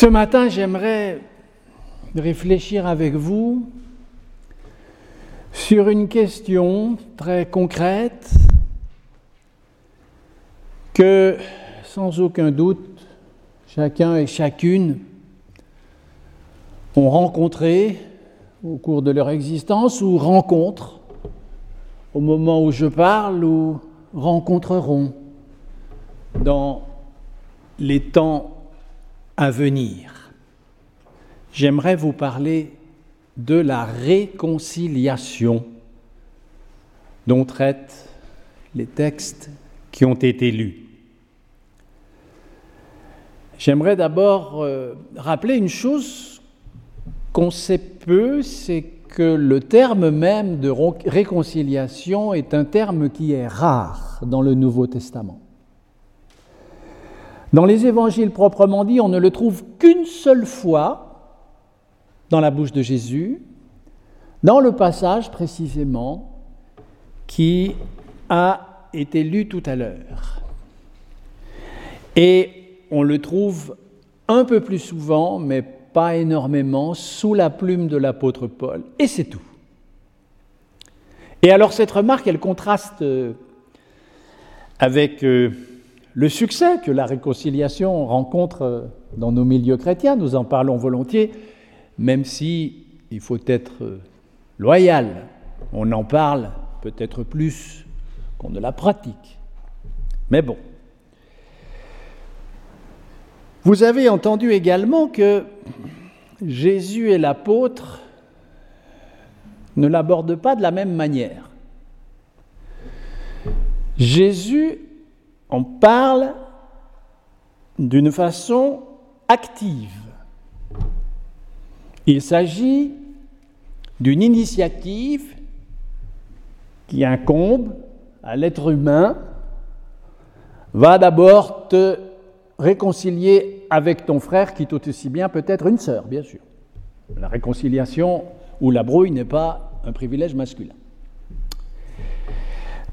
Ce matin, j'aimerais réfléchir avec vous sur une question très concrète que, sans aucun doute, chacun et chacune ont rencontré au cours de leur existence ou rencontrent au moment où je parle ou rencontreront dans les temps à venir. J'aimerais vous parler de la réconciliation dont traitent les textes qui ont été lus. J'aimerais d'abord euh, rappeler une chose qu'on sait peu, c'est que le terme même de réconciliation est un terme qui est rare dans le Nouveau Testament. Dans les évangiles proprement dit, on ne le trouve qu'une seule fois dans la bouche de Jésus, dans le passage précisément qui a été lu tout à l'heure. Et on le trouve un peu plus souvent, mais pas énormément, sous la plume de l'apôtre Paul. Et c'est tout. Et alors cette remarque, elle contraste euh, avec euh, le succès que la réconciliation rencontre euh, dans nos milieux chrétiens. Nous en parlons volontiers, même si il faut être loyal. On en parle peut-être plus qu'on ne la pratique. Mais bon. Vous avez entendu également que Jésus et l'apôtre ne l'abordent pas de la même manière. Jésus en parle d'une façon active. Il s'agit d'une initiative qui incombe à l'être humain, va d'abord te réconcilier avec ton frère qui tout aussi bien peut être une sœur, bien sûr. La réconciliation ou la brouille n'est pas un privilège masculin.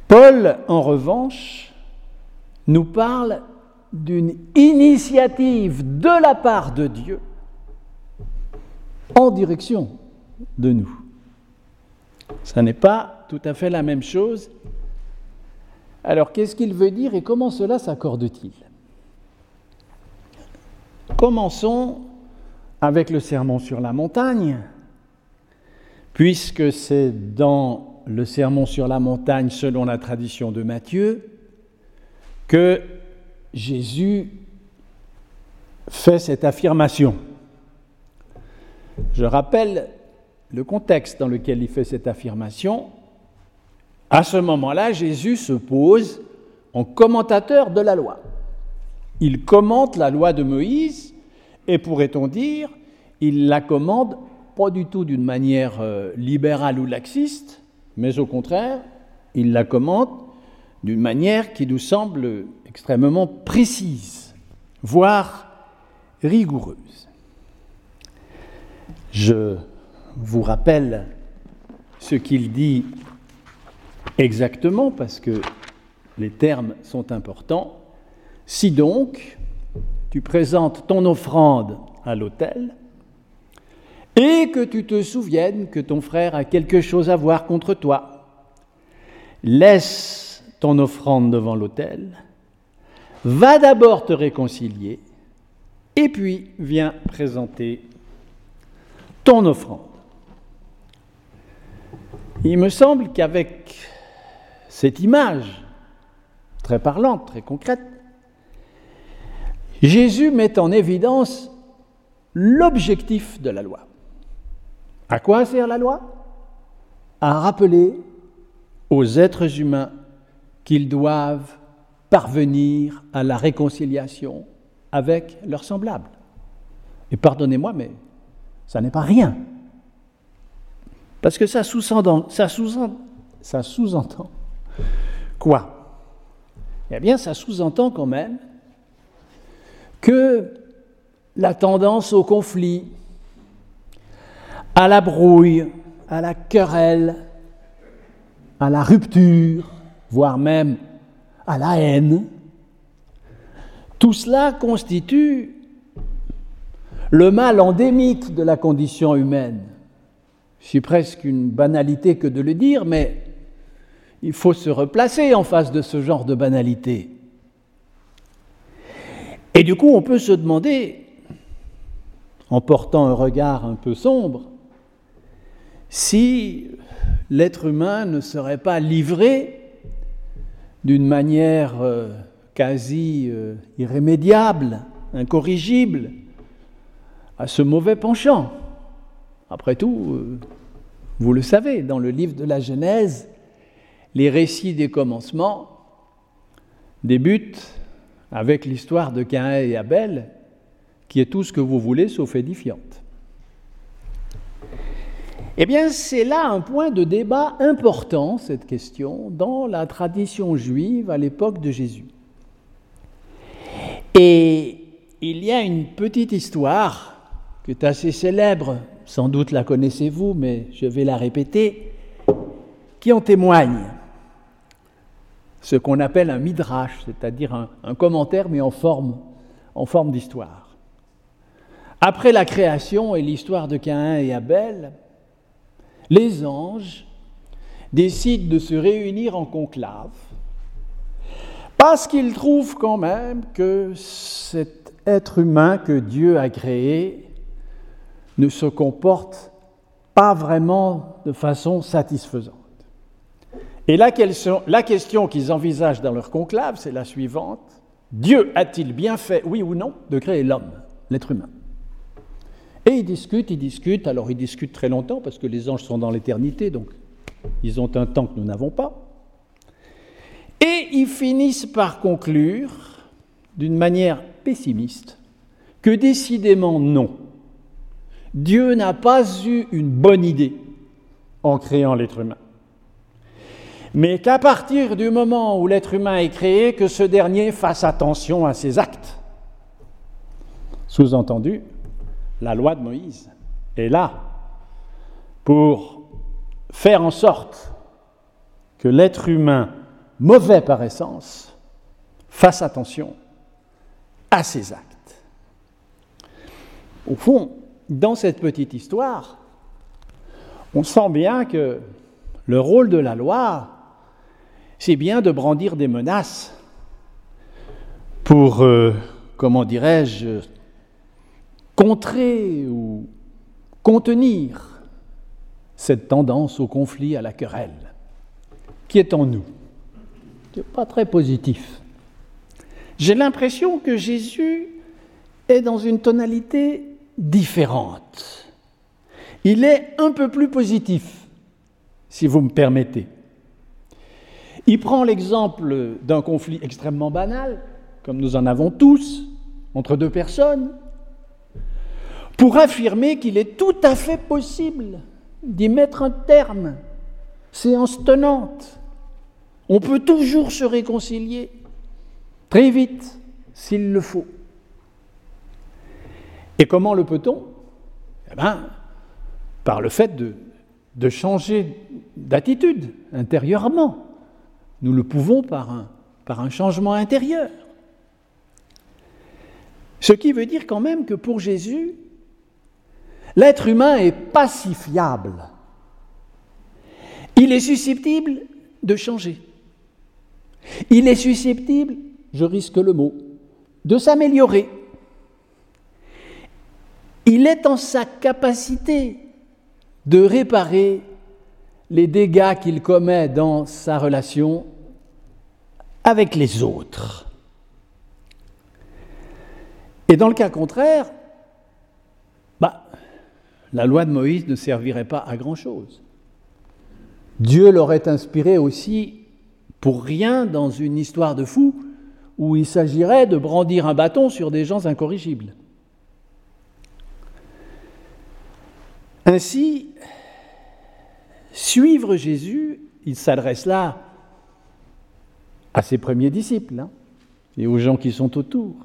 Paul, en revanche, nous parle d'une initiative de la part de Dieu en direction de nous. Ça n'est pas tout à fait la même chose. Alors qu'est-ce qu'il veut dire et comment cela s'accorde-t-il? Commençons avec le sermon sur la montagne, puisque c'est dans le sermon sur la montagne, selon la tradition de Matthieu, que Jésus fait cette affirmation. Je rappelle le contexte dans lequel il fait cette affirmation. À ce moment-là, Jésus se pose en commentateur de la loi. Il commente la loi de Moïse et pourrait-on dire, il la commande pas du tout d'une manière euh, libérale ou laxiste, mais au contraire, il la commande d'une manière qui nous semble extrêmement précise, voire rigoureuse. Je vous rappelle ce qu'il dit exactement parce que les termes sont importants. Si donc tu présentes ton offrande à l'autel et que tu te souviennes que ton frère a quelque chose à voir contre toi, laisse ton offrande devant l'autel, va d'abord te réconcilier et puis viens présenter ton offrande. Il me semble qu'avec cette image très parlante, très concrète, Jésus met en évidence l'objectif de la loi. À quoi sert la loi? À rappeler aux êtres humains qu'ils doivent parvenir à la réconciliation avec leurs semblables. Et pardonnez-moi, mais ça n'est pas rien. Parce que ça sous-entend, ça sous-entend, ça sous-entend quoi? Eh bien, ça sous-entend quand même que la tendance au conflit, à la brouille, à la querelle, à la rupture, voire même à la haine, tout cela constitue le mal endémique de la condition humaine. C'est presque une banalité que de le dire, mais il faut se replacer en face de ce genre de banalité. Et du coup, on peut se demander, en portant un regard un peu sombre, si l'être humain ne serait pas livré d'une manière euh, quasi euh, irrémédiable, incorrigible, à ce mauvais penchant. Après tout, euh, vous le savez, dans le livre de la Genèse, les récits des commencements débutent avec l'histoire de Caïn et Abel, qui est tout ce que vous voulez sauf édifiante. Eh bien, c'est là un point de débat important, cette question, dans la tradition juive à l'époque de Jésus. Et il y a une petite histoire qui est assez célèbre, sans doute la connaissez-vous, mais je vais la répéter, qui en témoigne. Ce qu'on appelle un midrash, c'est-à-dire un, commentaire mais en forme, en forme d'histoire. Après la création et l'histoire de Caïn et Abel, les anges décident de se réunir en conclave parce qu'ils trouvent quand même que cet être humain que Dieu a créé ne se comportent pas vraiment de façon satisfaisante. Et la question qu'ils envisagent dans leur conclave, c'est la suivante. Dieu a-t-il bien fait, oui ou non, de créer l'homme, l'être humain? Et ils discutent, ils discutent, alors ils discutent très longtemps parce que les anges sont dans l'éternité, donc ils ont un temps que nous n'avons pas. Et ils finissent par conclure, d'une manière pessimiste, que décidément non. Dieu n'a pas eu une bonne idée en créant l'être humain. Mais qu'à partir du moment où l'être humain est créé, que ce dernier fasse attention à ses actes. Sous-entendu, la loi de Moïse est là pour faire en sorte que l'être humain, mauvais par essence, fasse attention à ses actes. Au fond, dans cette petite histoire, on sent bien que le rôle de la loi, c'est bien de brandir des menaces pour, euh, comment dirais-je, contrer ou contenir cette tendance au conflit, à la querelle, qui est en nous. Ce n'est pas très positif. J'ai l'impression que Jésus est dans une tonalité différente. Il est un peu plus positif, si vous me permettez. Il prend l'exemple d'un conflit extrêmement banal, comme nous en avons tous, entre deux personnes, pour affirmer qu'il est tout à fait possible d'y mettre un terme, séance tenante. On peut toujours se réconcilier, très vite, s'il le faut. Et comment le peut-on? Eh bien, par le fait de, de changer d'attitude intérieurement. Nous le pouvons par un, par un changement intérieur. Ce qui veut dire quand même que pour Jésus, l'être humain est pacifiable. Il est susceptible de changer. Il est susceptible, je risque le mot, de s'améliorer. Il est en sa capacité de réparer les dégâts qu'il commet dans sa relation avec les autres. Et dans le cas contraire, la loi de Moïse ne servirait pas à grand-chose. Dieu l'aurait inspiré aussi pour rien dans une histoire de fou où il s'agirait de brandir un bâton sur des gens incorrigibles. Ainsi, suivre Jésus, il s'adresse là à ses premiers disciples hein, et aux gens qui sont autour.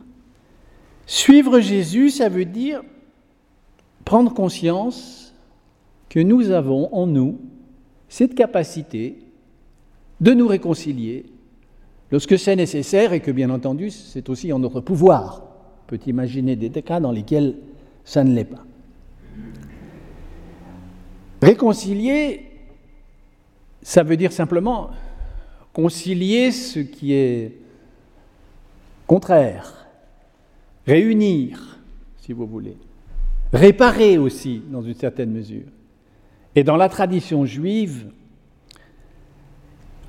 Suivre Jésus, ça veut dire prendre conscience que nous avons en nous cette capacité de nous réconcilier lorsque c'est nécessaire et que bien entendu c'est aussi en notre pouvoir. On peut imaginer des cas dans lesquels ça ne l'est pas. Réconcilier, ça veut dire simplement concilier ce qui est contraire, réunir, si vous voulez, réparer aussi, dans une certaine mesure. Et dans la tradition juive,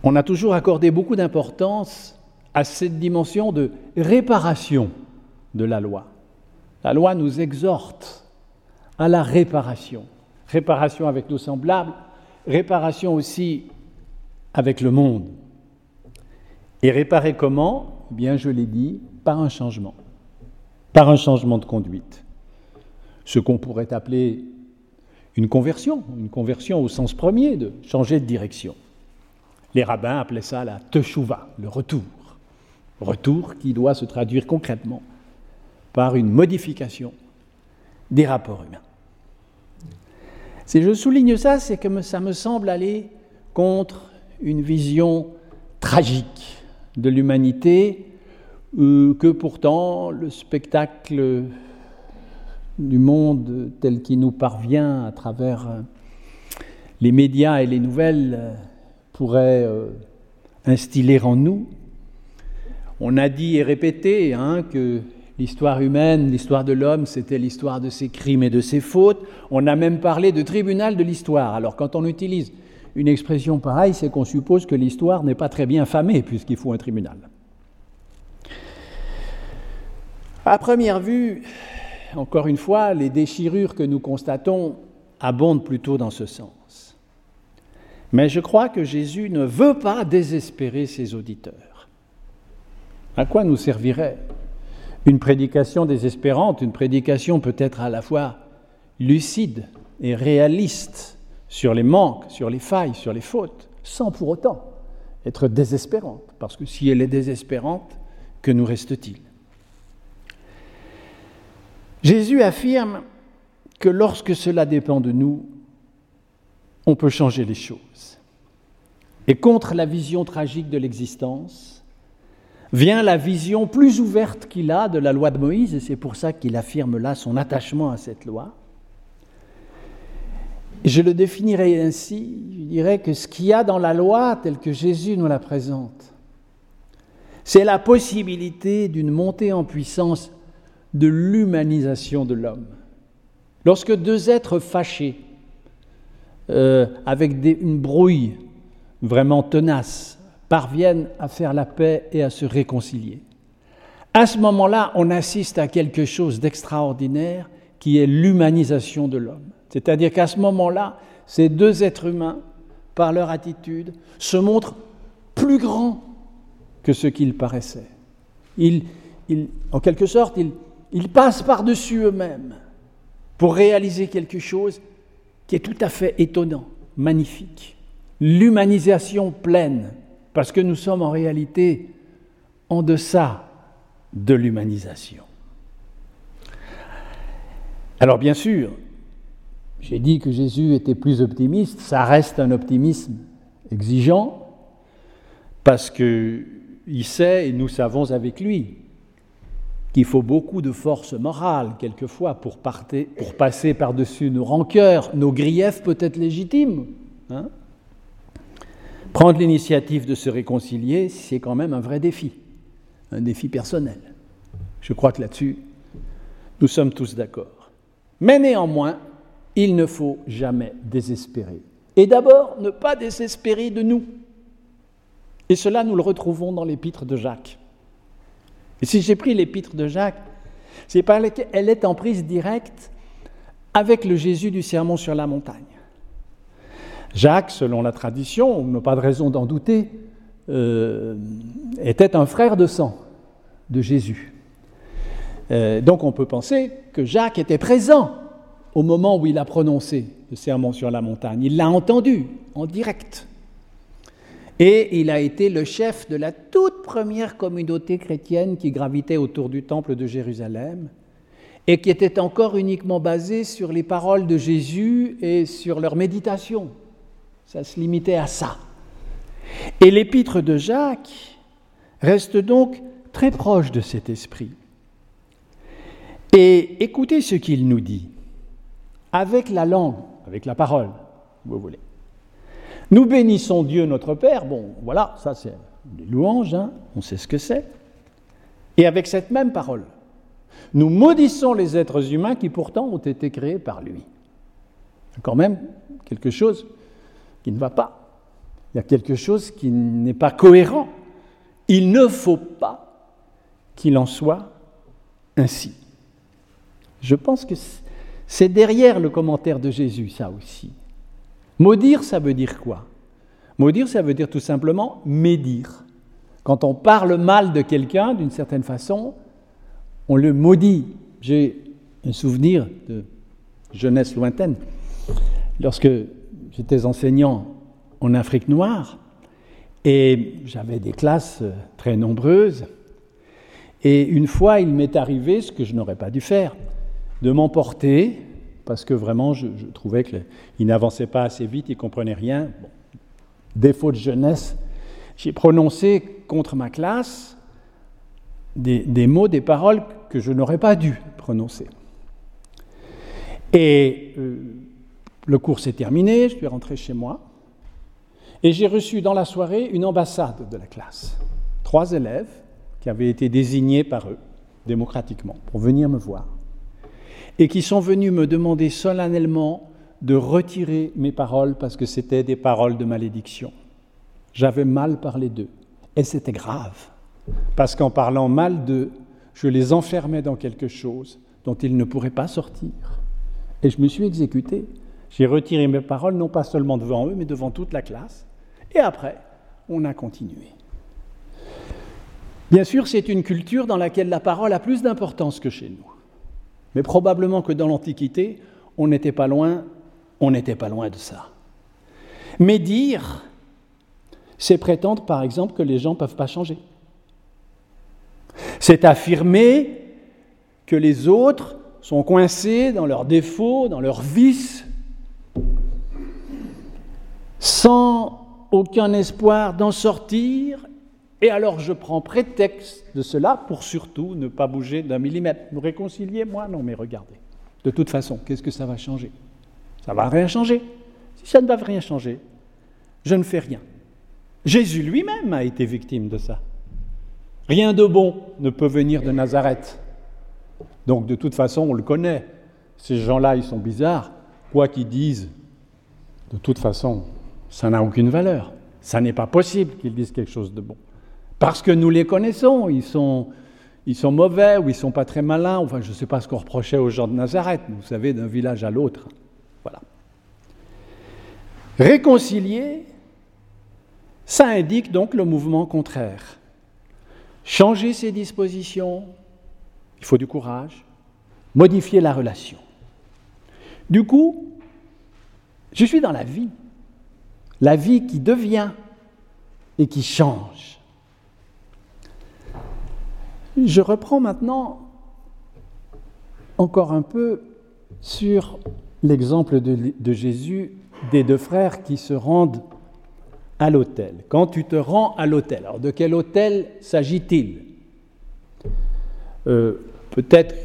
on a toujours accordé beaucoup d'importance à cette dimension de réparation de la loi. La loi nous exhorte à la réparation. Réparation avec nos semblables, réparation aussi avec le monde. Et réparer comment? Eh Bien, je l'ai dit, par un changement, par un changement de conduite. Ce qu'on pourrait appeler une conversion, une conversion au sens premier de changer de direction. Les rabbins appelaient ça la teshuva, le retour. Retour qui doit se traduire concrètement par une modification des rapports humains. Si je souligne ça, c'est que ça me semble aller contre une vision tragique de l'humanité euh, que pourtant le spectacle du monde tel qu'il nous parvient à travers euh, les médias et les nouvelles euh, pourrait instiller en nous. On a dit et répété hein, que l'histoire humaine, l'histoire de l'homme, c'était l'histoire de ses crimes et de ses fautes. On a même parlé de tribunal de l'histoire. Alors quand on utilise une expression pareille, c'est qu'on suppose que l'histoire n'est pas très bien famée, puisqu'il faut un tribunal. À première vue, encore une fois, les déchirures que nous constatons abondent plutôt dans ce sens. Mais je crois que Jésus ne veut pas désespérer ses auditeurs. À quoi nous servirait une prédication désespérante, une prédication peut-être à la fois lucide et réaliste sur les manques, sur les failles, sur les fautes, sans pour autant être désespérante, parce que si elle est désespérante, que nous reste-t-il? Jésus affirme que lorsque cela dépend de nous, on peut changer les choses. Et contre la vision tragique de l'existence, vient la vision plus ouverte qu'il a de la loi de Moïse, et c'est pour ça qu'il affirme là son attachement à cette loi, je le définirais ainsi, je dirais que ce qu'il y a dans la loi telle que Jésus nous la présente, c'est la possibilité d'une montée en puissance de l'humanisation de l'homme. Lorsque deux êtres fâchés, euh, avec une brouille vraiment tenace, parviennent à faire la paix et à se réconcilier, à ce moment-là, on assiste à quelque chose d'extraordinaire qui est l'humanisation de l'homme. C'est-à-dire qu'à ce moment-là, ces deux êtres humains, par leur attitude, se montrent plus grands que ce qu'ils paraissaient. Ils, en quelque sorte, ils passent par-dessus eux-mêmes pour réaliser quelque chose qui est tout à fait étonnant, magnifique. L'humanisation pleine, parce que nous sommes en réalité en deçà de l'humanisation. Alors bien sûr, j'ai dit que Jésus était plus optimiste, ça reste un optimisme exigeant, parce qu'il sait, et nous savons avec lui, qu'il faut beaucoup de force morale, quelquefois, pour, pour passer par-dessus nos rancœurs, nos griefs peut-être légitimes. Hein. Prendre l'initiative de se réconcilier, c'est quand même un vrai défi, un défi personnel. Je crois que là-dessus, nous sommes tous d'accord. Mais néanmoins, il ne faut jamais désespérer. Et d'abord, ne pas désespérer de nous. Et cela, nous le retrouvons dans l'épître de Jacques. Et si j'ai pris l'épître de Jacques, c'est parce qu'elle est en prise directe avec le Jésus du sermon sur la montagne. Jacques, selon la tradition, on n'a pas de raison d'en douter, euh, était un frère de sang de Jésus. Euh, donc on peut penser que Jacques était présent au moment où il a prononcé le sermon sur la montagne. Il l'a entendu en direct. Et il a été le chef de la toute première communauté chrétienne qui gravitait autour du temple de Jérusalem et qui était encore uniquement basée sur les paroles de Jésus et sur leur méditation. Ça se limitait à ça. Et l'épître de Jacques reste donc très proche de cet esprit. Et écoutez ce qu'il nous dit, avec la langue, avec la parole, vous voulez. Nous bénissons Dieu notre Père, bon, voilà, ça c'est des louanges, hein, on sait ce que c'est. Et avec cette même parole, nous maudissons les êtres humains qui pourtant ont été créés par lui. Quand même quelque chose qui ne va pas. Il y a quelque chose qui n'est pas cohérent. Il ne faut pas qu'il en soit ainsi. Je pense que c'est derrière le commentaire de Jésus, ça aussi. Maudire, ça veut dire quoi? Maudire, ça veut dire tout simplement médire. Quand on parle mal de quelqu'un, d'une certaine façon, on le maudit. J'ai un souvenir de jeunesse lointaine. Lorsque j'étais enseignant en Afrique noire, et j'avais des classes très nombreuses, et une fois, il m'est arrivé ce que je n'aurais pas dû faire, de m'emporter, parce que vraiment, je, trouvais qu'il n'avançait pas assez vite, il ne comprenait rien. défaut de jeunesse, j'ai prononcé contre ma classe des, mots, des paroles que je n'aurais pas dû prononcer. Et euh, le cours s'est terminé, je suis rentré chez moi, et j'ai reçu dans la soirée une ambassade de la classe. Trois élèves qui avaient été désignés par eux, démocratiquement, pour venir me voir, et qui sont venus me demander solennellement de retirer mes paroles parce que c'était des paroles de malédiction. J'avais mal parlé d'eux, et c'était grave, parce qu'en parlant mal d'eux, je les enfermais dans quelque chose dont ils ne pourraient pas sortir. Et je me suis exécuté. J'ai retiré mes paroles, non pas seulement devant eux, mais devant toute la classe. Et après, on a continué. Bien sûr, c'est une culture dans laquelle la parole a plus d'importance que chez nous. Mais probablement que dans l'Antiquité, on n'était pas loin, on n'était pas loin de ça. Mais dire, c'est prétendre, par exemple, que les gens ne peuvent pas changer. C'est affirmer que les autres sont coincés dans leurs défauts, dans leurs vices, sans aucun espoir d'en sortir, et alors je prends prétexte de cela pour surtout ne pas bouger d'un millimètre. Vous réconciliez Moi, non, mais regardez. De toute façon, qu'est-ce que ça va changer? Ça va rien changer. Si ça ne va rien changer, je ne fais rien. Jésus lui-même a été victime de ça. Rien de bon ne peut venir de Nazareth. Donc de toute façon, on le connaît. Ces gens-là, ils sont bizarres. Quoi qu'ils disent, de toute façon, ça n'a aucune valeur. Ça n'est pas possible qu'ils disent quelque chose de bon. Parce que nous les connaissons, ils sont, mauvais ou ils sont pas très malins. Enfin, je ne sais pas ce qu'on reprochait aux gens de Nazareth, vous savez, d'un village à l'autre. Voilà. Réconcilier, ça indique donc le mouvement contraire. Changer ses dispositions, il faut du courage, modifier la relation. Du coup, je suis dans la vie la vie qui devient et qui change. Je reprends maintenant encore un peu sur l'exemple de, Jésus des deux frères qui se rendent à l'hôtel. Quand tu te rends à l'hôtel, alors de quel hôtel s'agit-il? Euh, Peut-être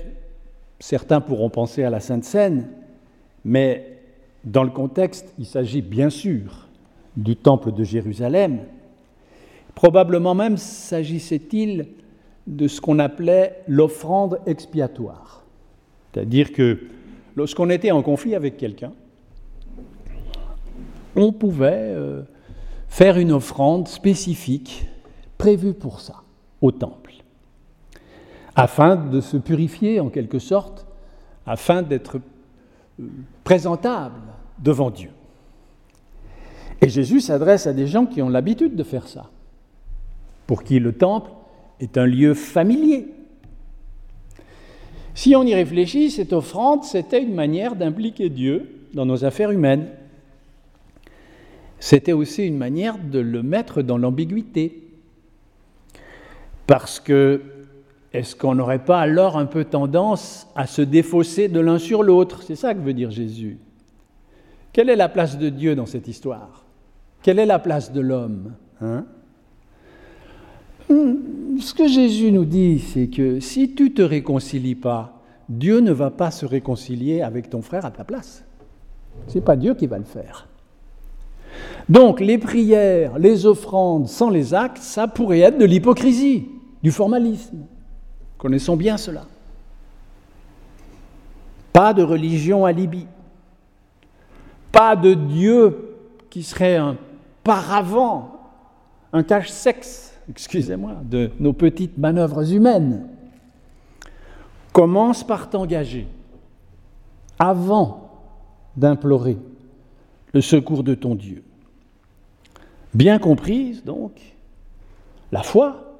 certains pourront penser à la Sainte Seine, mais dans le contexte, il s'agit bien sûr du temple de Jérusalem. Probablement même s'agissait-il de ce qu'on appelait l'offrande expiatoire. C'est-à-dire que lorsqu'on était en conflit avec quelqu'un, on pouvait euh, faire une offrande spécifique prévue pour ça au temple, afin de se purifier en quelque sorte, afin d'être euh, présentable devant Dieu. Et Jésus s'adresse à des gens qui ont l'habitude de faire ça, pour qui le temple est un lieu familier. Si on y réfléchit, cette offrande, c'était une manière d'impliquer Dieu dans nos affaires humaines. C'était aussi une manière de le mettre dans l'ambiguïté. Parce que, est-ce qu'on n'aurait pas alors un peu tendance à se défausser de l'un sur l'autre? C'est ça que veut dire Jésus. Quelle est la place de Dieu dans cette histoire? Quelle est la place de l'homme? Hein? Ce que Jésus nous dit, c'est que si tu ne te réconcilies pas, Dieu ne va pas se réconcilier avec ton frère à ta place. Ce n'est pas Dieu qui va le faire. Donc les prières, les offrandes sans les actes, ça pourrait être de l'hypocrisie, du formalisme. Connaissons bien cela. Pas de religion alibi. Pas de Dieu qui serait un paravent, un cache-sexe, excusez-moi, de nos petites manœuvres humaines. Commence par t'engager avant d'implorer le secours de ton Dieu. Bien comprise, donc, la foi,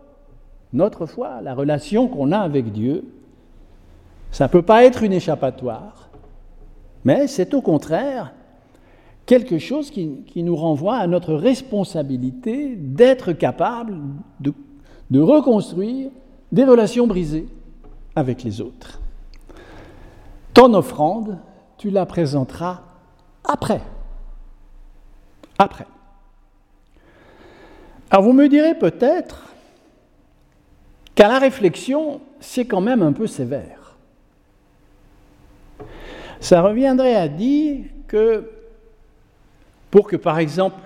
notre foi, la relation qu'on a avec Dieu, ça ne peut pas être une échappatoire, mais c'est au contraire quelque chose qui, nous renvoie à notre responsabilité d'être capable de, de reconstruire des relations brisées avec les autres. Ton offrande, tu la présenteras après. Après. Alors vous me direz peut-être qu'à la réflexion, c'est quand même un peu sévère. Ça reviendrait à dire que pour que, par exemple,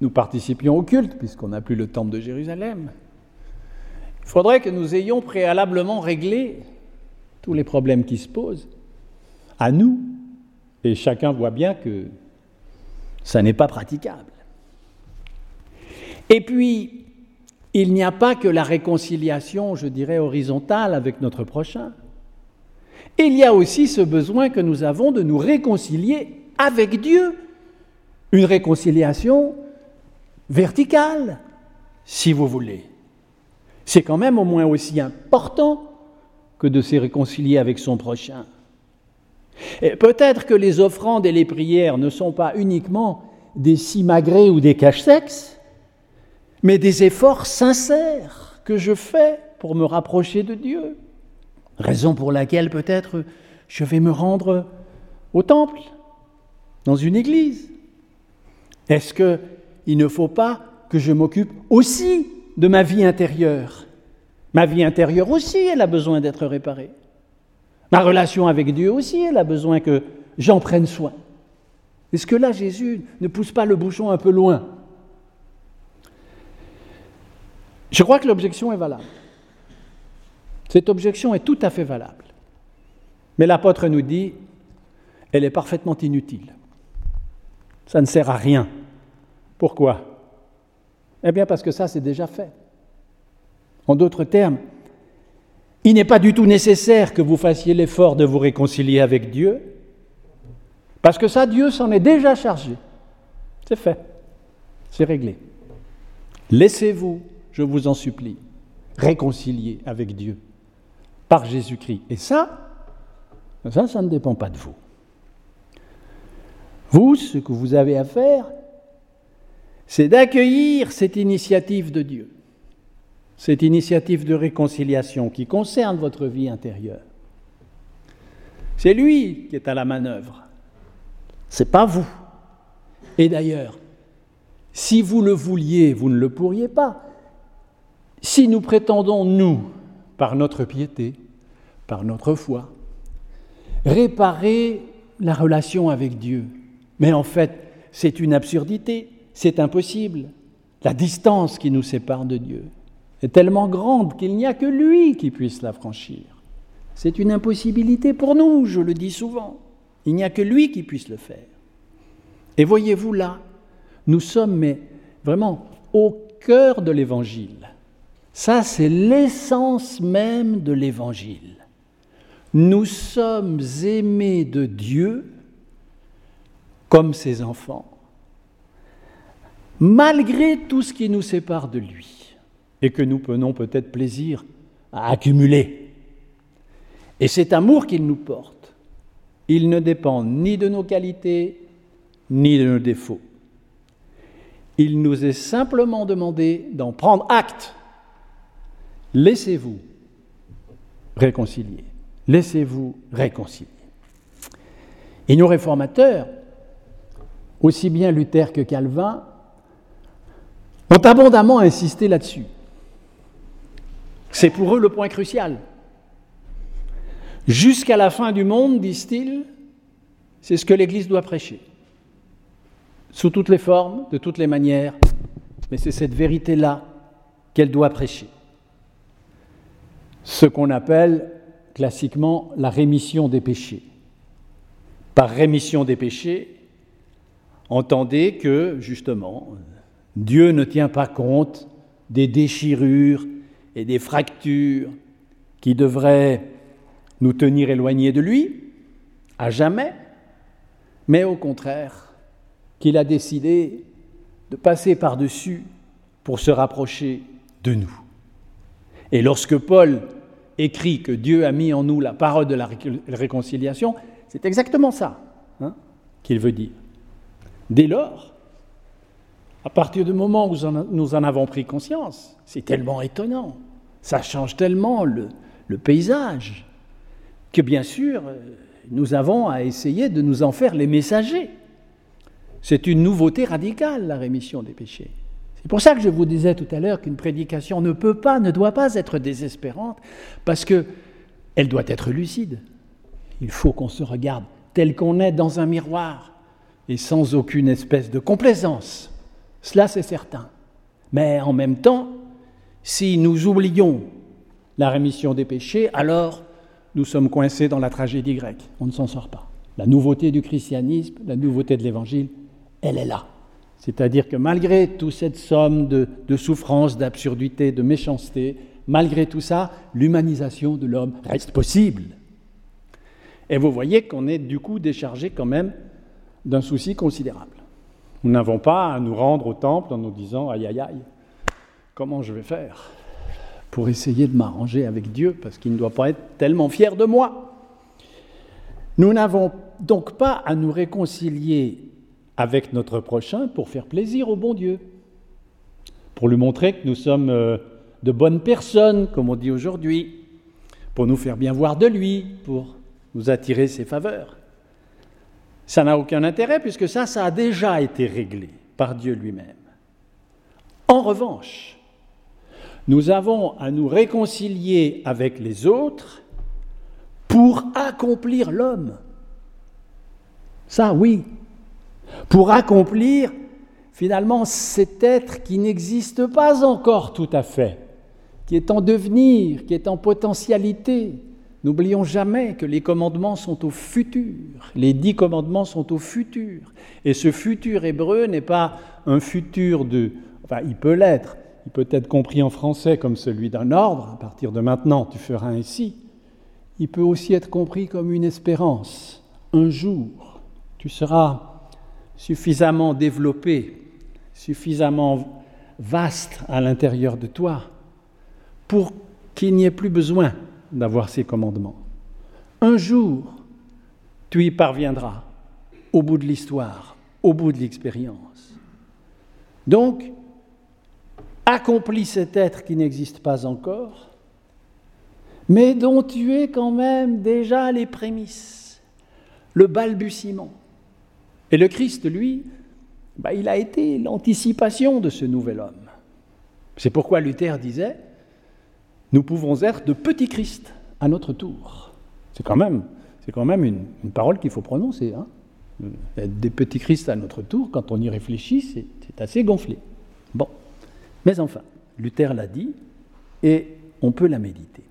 nous participions au culte, puisqu'on n'a plus le temple de Jérusalem, il faudrait que nous ayons préalablement réglé tous les problèmes qui se posent à nous, et chacun voit bien que ça n'est pas praticable. Et puis, il n'y a pas que la réconciliation, je dirais, horizontale avec notre prochain. Il y a aussi ce besoin que nous avons de nous réconcilier avec Dieu. Une réconciliation verticale, si vous voulez. C'est quand même au moins aussi important que de se réconcilier avec son prochain. Peut-être que les offrandes et les prières ne sont pas uniquement des simagrées ou des caches-sexes, mais des efforts sincères que je fais pour me rapprocher de Dieu. Raison pour laquelle peut-être je vais me rendre au temple, dans une église. Est-ce qu'il ne faut pas que je m'occupe aussi de ma vie intérieure? Ma vie intérieure aussi, elle a besoin d'être réparée. Ma relation avec Dieu aussi, elle a besoin que j'en prenne soin. Est-ce que là, Jésus ne pousse pas le bouchon un peu loin? Je crois que l'objection est valable. Cette objection est tout à fait valable. Mais l'apôtre nous dit, elle est parfaitement inutile. Ça ne sert à rien. Pourquoi? Eh bien parce que ça, c'est déjà fait. En d'autres termes, il n'est pas du tout nécessaire que vous fassiez l'effort de vous réconcilier avec Dieu, parce que ça, Dieu s'en est déjà chargé. C'est fait. C'est réglé. Laissez-vous je vous en supplie, réconcilier avec Dieu par Jésus-Christ. Et ça, ça, ça ne dépend pas de vous. Vous, ce que vous avez à faire, c'est d'accueillir cette initiative de Dieu, cette initiative de réconciliation qui concerne votre vie intérieure. C'est lui qui est à la manœuvre, c'est pas vous. Et d'ailleurs, si vous le vouliez, vous ne le pourriez pas. Si nous prétendons, nous, par notre piété, par notre foi, réparer la relation avec Dieu, mais en fait, c'est une absurdité, c'est impossible. La distance qui nous sépare de Dieu est tellement grande qu'il n'y a que lui qui puisse la franchir. C'est une impossibilité pour nous, je le dis souvent. Il n'y a que lui qui puisse le faire. Et voyez-vous là, nous sommes vraiment au cœur de l'Évangile. Ça, c'est l'essence même de l'Évangile. Nous sommes aimés de Dieu comme ses enfants, malgré tout ce qui nous sépare de lui et que nous prenons peut-être plaisir à accumuler. Et cet amour qu'il nous porte, il ne dépend ni de nos qualités, ni de nos défauts. Il nous est simplement demandé d'en prendre acte Laissez-vous réconcilier. Laissez-vous réconcilier. Et nos réformateurs, aussi bien Luther que Calvin, ont abondamment insisté là-dessus. C'est pour eux le point crucial. Jusqu'à la fin du monde, disent-ils, c'est ce que l'Église doit prêcher. Sous toutes les formes, de toutes les manières, mais c'est cette vérité-là qu'elle doit prêcher. Ce qu'on appelle classiquement la rémission des péchés. Par rémission des péchés, entendez que, justement, Dieu ne tient pas compte des déchirures et des fractures qui devraient nous tenir éloignés de lui, à jamais, mais au contraire, qu'il a décidé de passer par-dessus pour se rapprocher de nous. Et lorsque Paul écrit que Dieu a mis en nous la parole de la réconciliation, c'est exactement ça hein, qu'il veut dire. Dès lors, à partir du moment où nous en avons pris conscience, c'est tellement étonnant, ça change tellement le, paysage, que bien sûr, nous avons à essayer de nous en faire les messagers. C'est une nouveauté radicale, la rémission des péchés. C'est pour ça que je vous disais tout à l'heure qu'une prédication ne peut pas, ne doit pas être désespérante, parce qu'elle doit être lucide. Il faut qu'on se regarde tel qu'on est dans un miroir et sans aucune espèce de complaisance. Cela, c'est certain. Mais en même temps, si nous oublions la rémission des péchés, alors nous sommes coincés dans la tragédie grecque. On ne s'en sort pas. La nouveauté du christianisme, la nouveauté de l'Évangile, elle est là. C'est-à-dire que malgré toute cette somme de, de souffrance, d'absurdité, de méchanceté, malgré tout ça, l'humanisation de l'homme reste possible. Et vous voyez qu'on est du coup déchargé quand même d'un souci considérable. Nous n'avons pas à nous rendre au temple en nous disant aïe aïe aïe, comment je vais faire pour essayer de m'arranger avec Dieu parce qu'il ne doit pas être tellement fier de moi. Nous n'avons donc pas à nous réconcilier avec notre prochain pour faire plaisir au bon Dieu, pour lui montrer que nous sommes euh, de bonnes personnes, comme on dit aujourd'hui, pour nous faire bien voir de lui, pour nous attirer ses faveurs. Ça n'a aucun intérêt puisque ça, ça a déjà été réglé par Dieu lui-même. En revanche, nous avons à nous réconcilier avec les autres pour accomplir l'homme. Ça, oui, pour accomplir finalement cet être qui n'existe pas encore tout à fait, qui est en devenir, qui est en potentialité. N'oublions jamais que les commandements sont au futur, les dix commandements sont au futur. Et ce futur hébreu n'est pas un futur de... Enfin, il peut l'être, il peut être compris en français comme celui d'un ordre, à partir de maintenant tu feras ainsi. Il peut aussi être compris comme une espérance. Un jour, tu seras suffisamment développé, suffisamment vaste à l'intérieur de toi pour qu'il n'y ait plus besoin d'avoir ces commandements. Un jour, tu y parviendras au bout de l'histoire, au bout de l'expérience. Donc, accomplis cet être qui n'existe pas encore, mais dont tu es quand même déjà les prémices, le balbutiement. Et le Christ, lui, bah, il a été l'anticipation de ce nouvel homme. C'est pourquoi Luther disait, nous pouvons être de petits Christ à notre tour. C'est quand même, une, parole qu'il faut prononcer. Hein. Être des petits Christ à notre tour, quand on y réfléchit, c'est assez gonflé. Bon, mais enfin, Luther l'a dit, et on peut la méditer.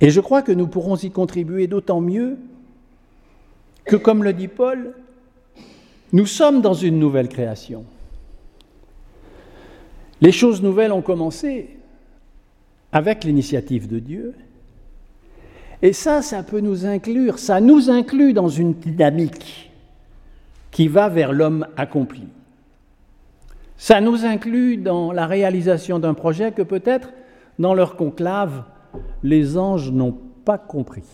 Et je crois que nous pourrons y contribuer d'autant mieux que, comme le dit Paul, nous sommes dans une nouvelle création. Les choses nouvelles ont commencé avec l'initiative de Dieu. Et ça, ça peut nous inclure, ça nous inclut dans une dynamique qui va vers l'homme accompli. Ça nous inclut dans la réalisation d'un projet que peut-être dans leur conclave, les anges n'ont pas compris.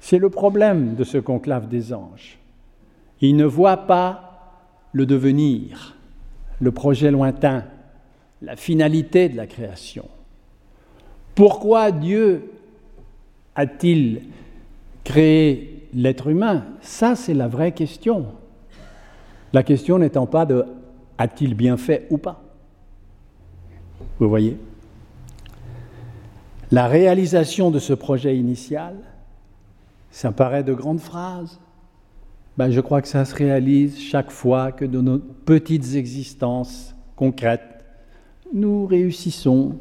C'est le problème de ce conclave des anges. Ils ne voient pas le devenir, le projet lointain, la finalité de la création. Pourquoi Dieu a-t-il créé l'être humain? Ça, c'est la vraie question. La question n'étant pas de a-t-il bien fait ou pas Vous voyez? La réalisation de ce projet initial, ça paraît de grandes phrases. Ben, je crois que ça se réalise chaque fois que de nos petites existences concrètes, nous réussissons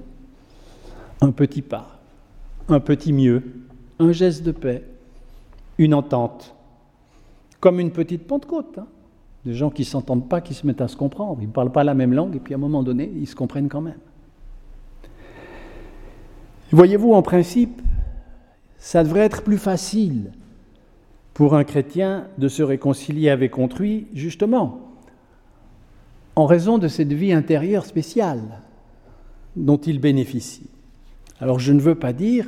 un petit pas, un petit mieux, un geste de paix, une entente, comme une petite Pentecôte. Hein. Des gens qui ne s'entendent pas, qui se mettent à se comprendre. Ils ne parlent pas la même langue et puis à un moment donné, ils se comprennent quand même. Voyez-vous, en principe, ça devrait être plus facile pour un chrétien de se réconcilier avec autrui, justement, en raison de cette vie intérieure spéciale dont il bénéficie. Alors je ne veux pas dire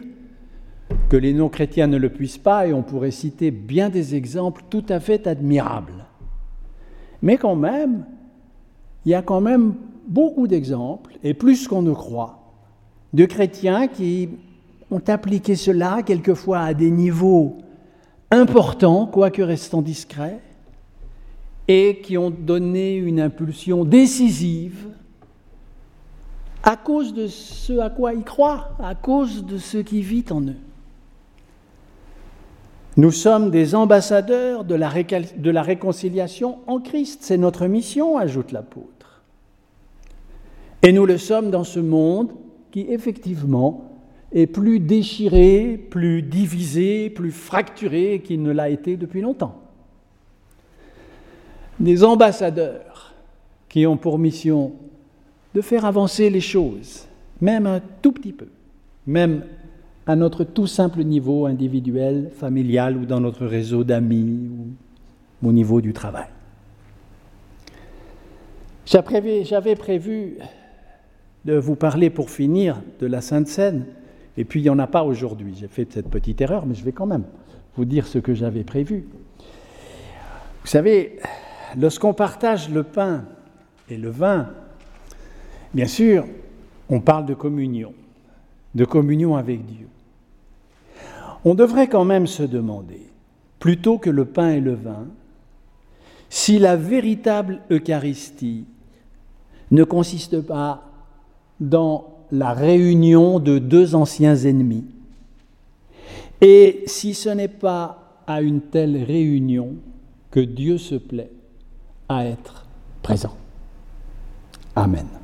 que les non-chrétiens ne le puissent pas, et on pourrait citer bien des exemples tout à fait admirables. Mais quand même, il y a quand même beaucoup d'exemples, et plus qu'on ne croit, de chrétiens qui ont appliqué cela quelquefois à des niveaux importants, quoique restant discrets, et qui ont donné une impulsion décisive à cause de ce à quoi ils croient, à cause de ce qui vit en eux. Nous sommes des ambassadeurs de la, réconciliation en Christ. C'est notre mission, ajoute l'apôtre. Et nous le sommes dans ce monde qui, effectivement, est plus déchiré, plus divisé, plus fracturé qu'il ne l'a été depuis longtemps. Des ambassadeurs qui ont pour mission de faire avancer les choses, même un tout petit peu, même à notre tout simple niveau individuel, familial ou dans notre réseau d'amis ou au niveau du travail. J'avais prévu de vous parler pour finir de la Sainte Seine, et puis il n'y en a pas aujourd'hui. J'ai fait cette petite erreur, mais je vais quand même vous dire ce que j'avais prévu. Vous savez, lorsqu'on partage le pain et le vin, bien sûr, on parle de communion, de communion avec Dieu. On devrait quand même se demander, plutôt que le pain et le vin, si la véritable Eucharistie ne consiste pas dans la réunion de deux anciens ennemis, et si ce n'est pas à une telle réunion que Dieu se plaît à être présent. Amen.